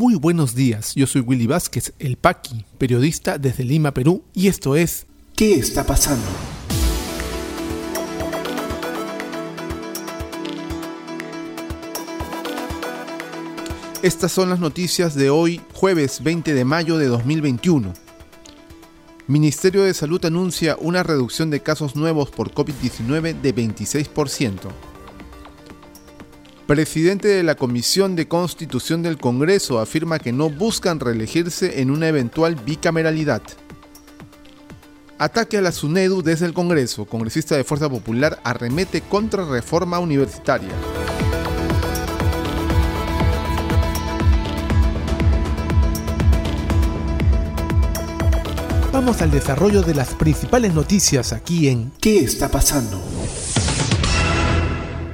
Muy buenos días, yo soy Willy Vázquez, el Paqui, periodista desde Lima, Perú, y esto es ¿Qué está pasando? Estas son las noticias de hoy, jueves 20 de mayo de 2021. Ministerio de Salud anuncia una reducción de casos nuevos por COVID-19 de 26%. Presidente de la Comisión de Constitución del Congreso afirma que no buscan reelegirse en una eventual bicameralidad. Ataque a la SUNEDU desde el Congreso. Congresista de Fuerza Popular arremete contra reforma universitaria. Vamos al desarrollo de las principales noticias aquí en ¿Qué está pasando?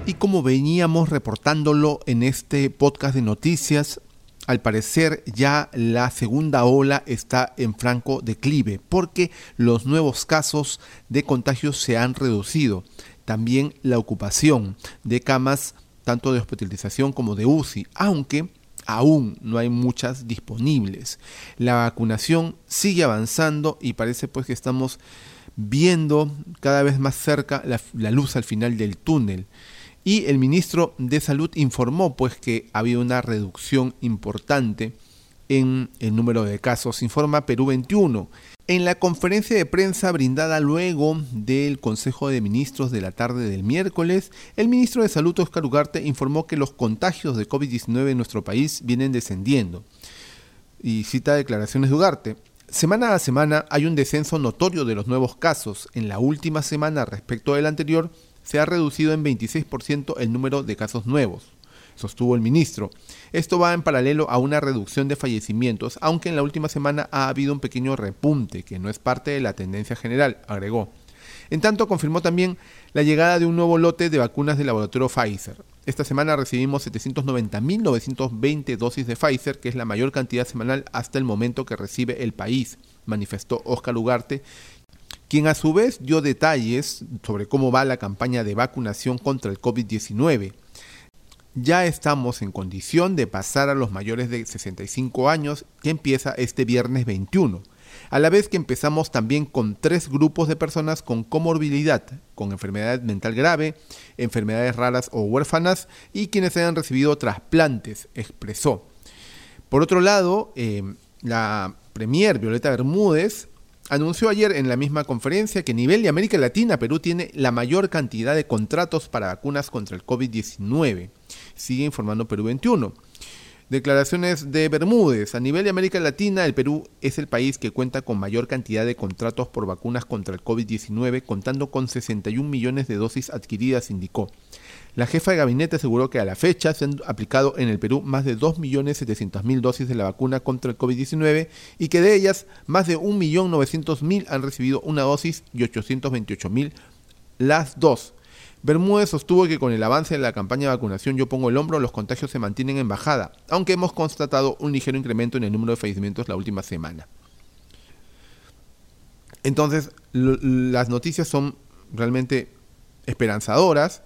Y como veníamos reportándolo en este podcast de noticias, al parecer ya la segunda ola está en franco declive porque los nuevos casos de contagios se han reducido. También la ocupación de camas tanto de hospitalización como de UCI, aunque aún no hay muchas disponibles. La vacunación sigue avanzando y parece pues que estamos viendo cada vez más cerca la, luz al final del túnel. Y el ministro de Salud informó pues que había una reducción importante en el número de casos, informa Perú 21. En la conferencia de prensa brindada luego del Consejo de Ministros de la tarde del miércoles, el ministro de Salud Oscar Ugarte informó que los contagios de COVID-19 en nuestro país vienen descendiendo. Y cita declaraciones de Ugarte. Semana a semana hay un descenso notorio de los nuevos casos. En la última semana respecto del anterior se ha reducido en 26% el número de casos nuevos sostuvo el ministro. Esto va en paralelo a una reducción de fallecimientos, aunque en la última semana ha habido un pequeño repunte, que no es parte de la tendencia general, agregó. En tanto, confirmó también la llegada de un nuevo lote de vacunas del laboratorio Pfizer. Esta semana recibimos 790.920 dosis de Pfizer, que es la mayor cantidad semanal hasta el momento que recibe el país, manifestó Oscar Ugarte, quien a su vez dio detalles sobre cómo va la campaña de vacunación contra el COVID-19 ya estamos en condición de pasar a los mayores de 65 años que empieza este viernes 21, a la vez que empezamos también con tres grupos de personas con comorbilidad, con enfermedad mental grave, enfermedades raras o huérfanas y quienes hayan recibido trasplantes, expresó. Por otro lado, eh, la Premier Violeta Bermúdez anunció ayer en la misma conferencia que a nivel de América Latina, Perú tiene la mayor cantidad de contratos para vacunas contra el COVID-19 sigue informando Perú 21. Declaraciones de Bermúdez. A nivel de América Latina, el Perú es el país que cuenta con mayor cantidad de contratos por vacunas contra el COVID-19, contando con 61 millones de dosis adquiridas, indicó. La jefa de gabinete aseguró que a la fecha se han aplicado en el Perú más de 2.700.000 dosis de la vacuna contra el COVID-19 y que de ellas más de 1.900.000 han recibido una dosis y 828.000 las dos. Bermúdez sostuvo que con el avance de la campaña de vacunación Yo Pongo el Hombro, los contagios se mantienen en bajada, aunque hemos constatado un ligero incremento en el número de fallecimientos la última semana. Entonces, las noticias son realmente esperanzadoras.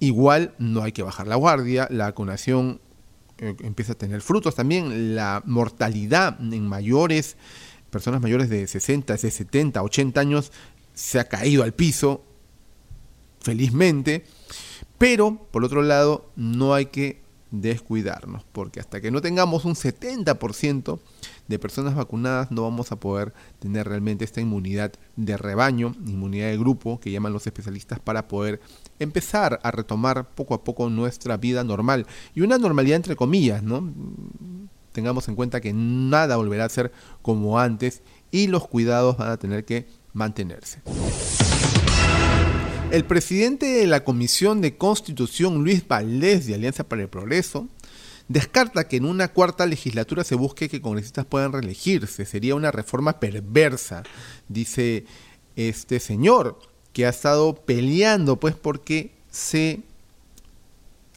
Igual no hay que bajar la guardia, la vacunación eh, empieza a tener frutos también, la mortalidad en mayores, personas mayores de 60, de 70, 80 años se ha caído al piso, felizmente, pero por otro lado no hay que descuidarnos, porque hasta que no tengamos un 70% de personas vacunadas no vamos a poder tener realmente esta inmunidad de rebaño, inmunidad de grupo que llaman los especialistas para poder empezar a retomar poco a poco nuestra vida normal y una normalidad entre comillas, ¿no? Tengamos en cuenta que nada volverá a ser como antes y los cuidados van a tener que mantenerse. El presidente de la Comisión de Constitución, Luis Valdés, de Alianza para el Progreso, descarta que en una cuarta legislatura se busque que congresistas puedan reelegirse. Sería una reforma perversa, dice este señor, que ha estado peleando pues porque se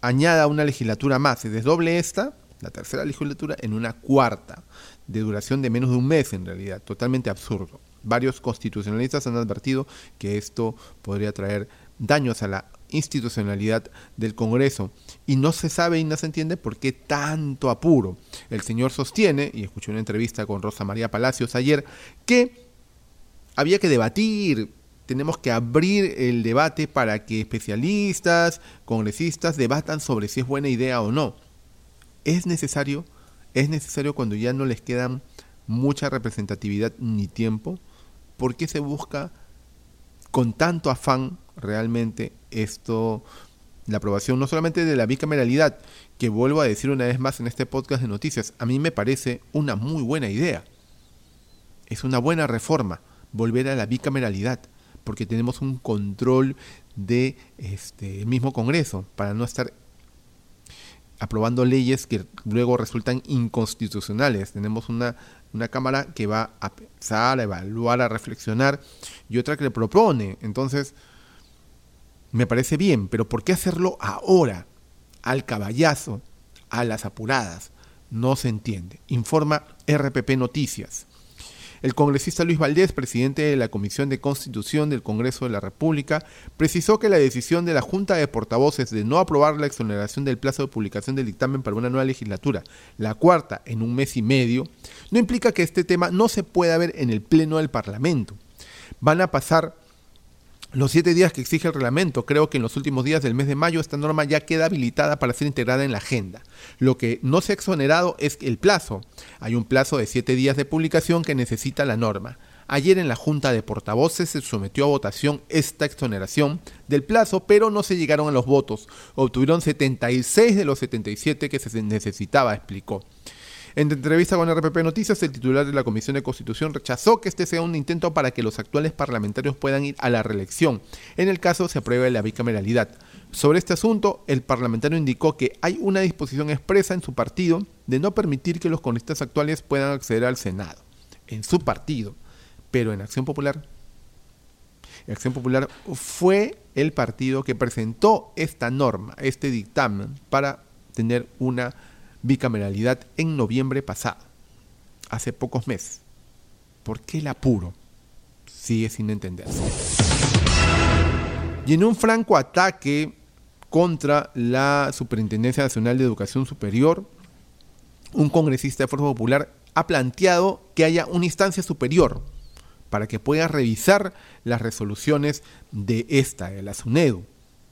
añada una legislatura más, se desdoble esta, la tercera legislatura, en una cuarta, de duración de menos de un mes en realidad, totalmente absurdo. Varios constitucionalistas han advertido que esto podría traer daños a la institucionalidad del Congreso. Y no se sabe y no se entiende por qué tanto apuro. El señor sostiene, y escuché una entrevista con Rosa María Palacios ayer, que había que debatir, tenemos que abrir el debate para que especialistas, congresistas debatan sobre si es buena idea o no. Es necesario, es necesario cuando ya no les quedan mucha representatividad ni tiempo, ¿por qué se busca con tanto afán realmente esto, la aprobación no solamente de la bicameralidad, que vuelvo a decir una vez más en este podcast de noticias, a mí me parece una muy buena idea. Es una buena reforma volver a la bicameralidad, porque tenemos un control de este mismo Congreso para no estar aprobando leyes que luego resultan inconstitucionales. Tenemos una, una Cámara que va a pensar, a evaluar, a reflexionar y otra que le propone. Entonces, me parece bien, pero ¿por qué hacerlo ahora? Al caballazo, a las apuradas. No se entiende. Informa RPP Noticias. El congresista Luis Valdés, presidente de la Comisión de Constitución del Congreso de la República, precisó que la decisión de la Junta de Portavoces de no aprobar la exoneración del plazo de publicación del dictamen para una nueva legislatura, la cuarta en un mes y medio, no implica que este tema no se pueda ver en el Pleno del Parlamento. Van a pasar los siete días que exige el reglamento, creo que en los últimos días del mes de mayo esta norma ya queda habilitada para ser integrada en la agenda. Lo que no se ha exonerado es el plazo. Hay un plazo de siete días de publicación que necesita la norma. Ayer en la Junta de Portavoces se sometió a votación esta exoneración del plazo, pero no se llegaron a los votos. Obtuvieron 76 de los 77 que se necesitaba, explicó. En entrevista con RPP Noticias, el titular de la Comisión de Constitución rechazó que este sea un intento para que los actuales parlamentarios puedan ir a la reelección, en el caso se apruebe la bicameralidad. Sobre este asunto, el parlamentario indicó que hay una disposición expresa en su partido de no permitir que los congresistas actuales puedan acceder al Senado. En su partido. Pero en Acción Popular Acción Popular fue el partido que presentó esta norma, este dictamen, para tener una bicameralidad en noviembre pasado, hace pocos meses. ¿Por qué el apuro? Sigue sin entenderse. Y en un franco ataque contra la Superintendencia Nacional de Educación Superior, un congresista de Fuerza Popular ha planteado que haya una instancia superior para que pueda revisar las resoluciones de esta, de la SUNEDU.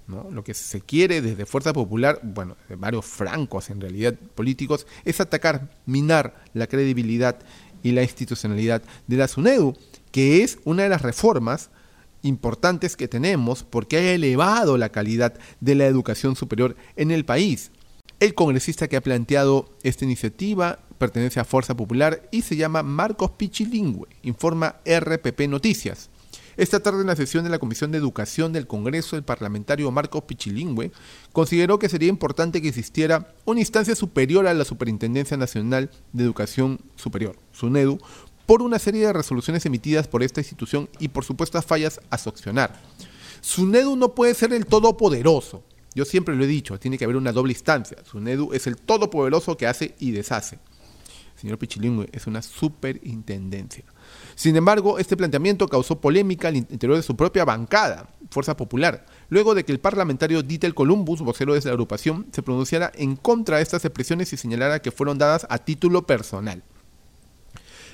Lo que se quiere desde Fuerza Popular, bueno, de varios francos en realidad políticos, es atacar, minar la credibilidad y la institucionalidad de la SUNEDU, que es una de las reformas importantes que tenemos porque ha elevado la calidad de la educación superior en el país. El congresista que ha planteado esta iniciativa pertenece a Fuerza Popular y se llama Marcos Pichilingüe, informa RPP Noticias. Esta tarde en la sesión de la Comisión de Educación del Congreso, el parlamentario Marcos Pichilingüe consideró que sería importante que existiera una instancia superior a la Superintendencia Nacional de Educación Superior, SUNEDU, por una serie de resoluciones emitidas por esta institución y por supuestas fallas a sancionar. SUNEDU no puede ser el todopoderoso. Yo siempre lo he dicho, tiene que haber una doble instancia. SUNEDU es el todopoderoso que hace y deshace. Señor Pichilingüe, es una superintendencia. Sin embargo, este planteamiento causó polémica al interior de su propia bancada, Fuerza Popular, luego de que el parlamentario Dieter Columbus, vocero de la agrupación, se pronunciara en contra de estas expresiones y señalara que fueron dadas a título personal.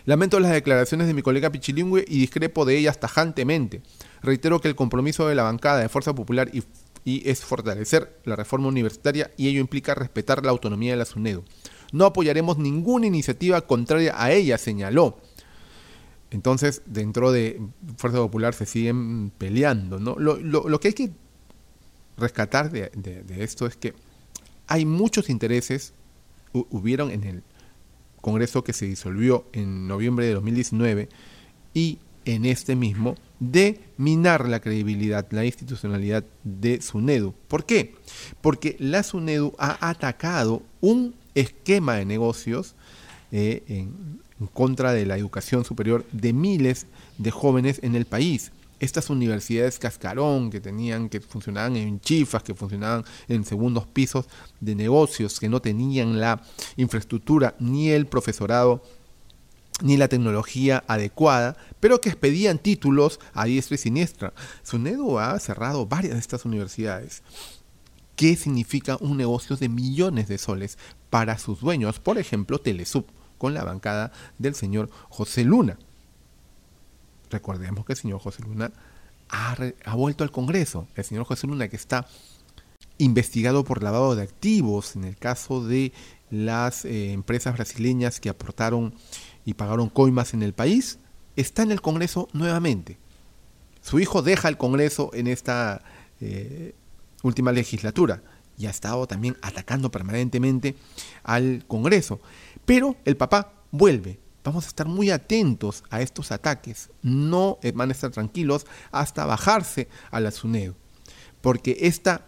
Lamento las declaraciones de mi colega Pichilingüe y discrepo de ellas tajantemente. Reitero que el compromiso de la bancada de Fuerza Popular y, es fortalecer la reforma universitaria y ello implica respetar la autonomía de la SUNEDO. No apoyaremos ninguna iniciativa contraria a ella, señaló. Entonces, dentro de Fuerza Popular se siguen peleando. ¿no? Lo, que hay que rescatar de, esto es que hay muchos intereses, hubieron en el Congreso que se disolvió en noviembre de 2019 y en este mismo, de minar la credibilidad, la institucionalidad de SUNEDU. ¿Por qué? Porque la SUNEDU ha atacado un esquema de negocios eh, en, en contra de la educación superior de miles de jóvenes en el país. Estas universidades cascarón que tenían, que funcionaban en chifas, que funcionaban en segundos pisos de negocios, que no tenían la infraestructura ni el profesorado ni la tecnología adecuada, pero que expedían títulos a diestra y siniestra. SUNEDU ha cerrado varias de estas universidades. ¿Qué significa un negocio de millones de soles para sus dueños? Por ejemplo, Telesub, con la bancada del señor José Luna. Recordemos que el señor José Luna ha, vuelto al Congreso. El señor José Luna que está investigado por lavado de activos en el caso de las eh, empresas brasileñas que aportaron y pagaron coimas en el país, está en el Congreso nuevamente. Su hijo deja el Congreso en esta eh, última legislatura y ha estado también atacando permanentemente al Congreso. Pero el papá vuelve. Vamos a estar muy atentos a estos ataques. No van a estar tranquilos hasta bajarse a la SUNED. Porque esta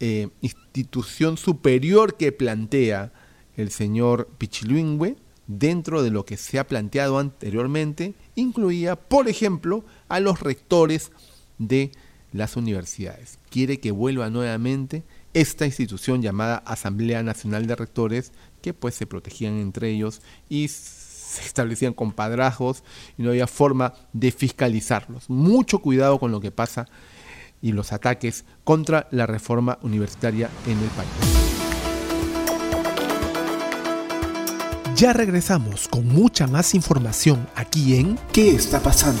eh, institución superior que plantea el señor Pichiluingüe, dentro de lo que se ha planteado anteriormente, incluía, por ejemplo, a los rectores de las universidades. Quiere que vuelva nuevamente esta institución llamada Asamblea Nacional de Rectores, que pues se protegían entre ellos y se establecían compadrazgos y no había forma de fiscalizarlos. Mucho cuidado con lo que pasa y los ataques contra la reforma universitaria en el país. Ya regresamos con mucha más información aquí en ¿Qué está pasando?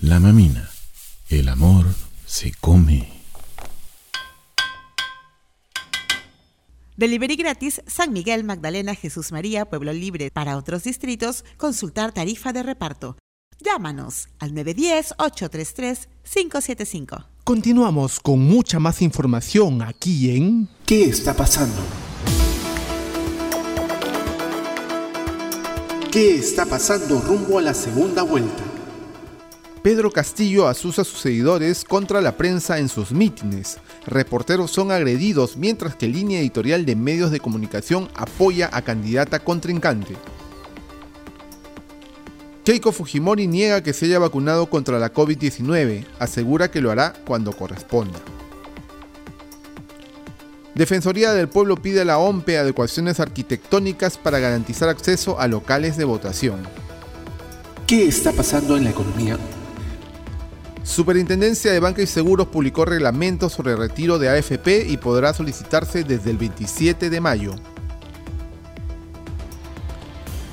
La mamina, el amor se come. Delivery gratis San Miguel, Magdalena, Jesús María, Pueblo Libre. Para otros distritos, consultar tarifa de reparto. Llámanos al 910-833-575. Continuamos con mucha más información aquí en ¿Qué está pasando? ¿Qué está pasando rumbo a la segunda vuelta? Pedro Castillo asusa a sus seguidores contra la prensa en sus mítines. Reporteros son agredidos mientras que línea editorial de medios de comunicación apoya a candidata contrincante. Keiko Fujimori niega que se haya vacunado contra la COVID-19, asegura que lo hará cuando corresponda. Defensoría del Pueblo pide a la OMPE adecuaciones arquitectónicas para garantizar acceso a locales de votación. ¿Qué está pasando en la economía? Superintendencia de Banca y Seguros publicó reglamentos sobre retiro de AFP y podrá solicitarse desde el 27 de mayo.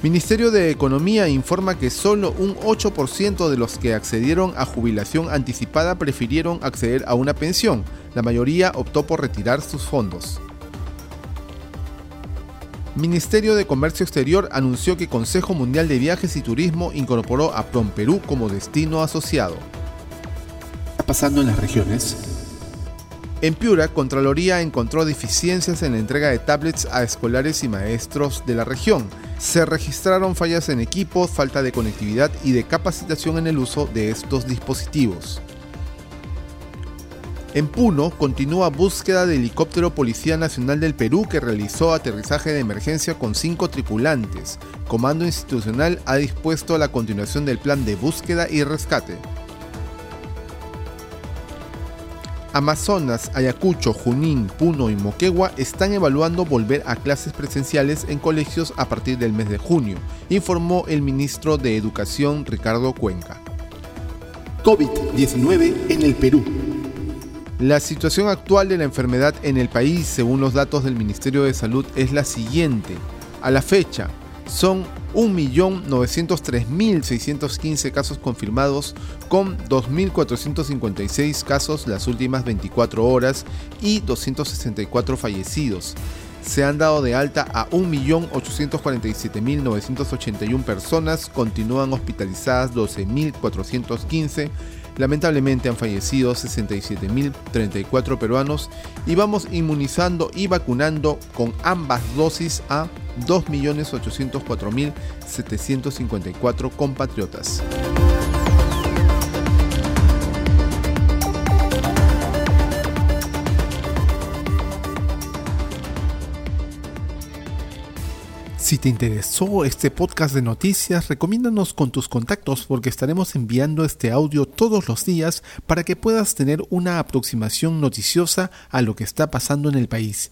Ministerio de Economía informa que solo un 8% de los que accedieron a jubilación anticipada prefirieron acceder a una pensión. La mayoría optó por retirar sus fondos. Ministerio de Comercio Exterior anunció que Consejo Mundial de Viajes y Turismo incorporó a Perú como destino asociado pasando en las regiones? En Piura, Contraloría encontró deficiencias en la entrega de tablets a escolares y maestros de la región. Se registraron fallas en equipos, falta de conectividad y de capacitación en el uso de estos dispositivos. En Puno continúa búsqueda de helicóptero Policía Nacional del Perú que realizó aterrizaje de emergencia con cinco tripulantes. Comando Institucional ha dispuesto la continuación del plan de búsqueda y rescate. Amazonas, Ayacucho, Junín, Puno y Moquegua están evaluando volver a clases presenciales en colegios a partir del mes de junio, informó el ministro de Educación Ricardo Cuenca. COVID-19 en el Perú. La situación actual de la enfermedad en el país, según los datos del Ministerio de Salud, es la siguiente. A la fecha, son 1.903.615 casos confirmados con 2.456 casos las últimas 24 horas y 264 fallecidos. Se han dado de alta a 1.847.981 personas, continúan hospitalizadas 12.415 Lamentablemente han fallecido 67.034 peruanos y vamos inmunizando y vacunando con ambas dosis a 2.804.754 compatriotas. Si te interesó este podcast de noticias, recomiéndanos con tus contactos porque estaremos enviando este audio todos los días para que puedas tener una aproximación noticiosa a lo que está pasando en el país.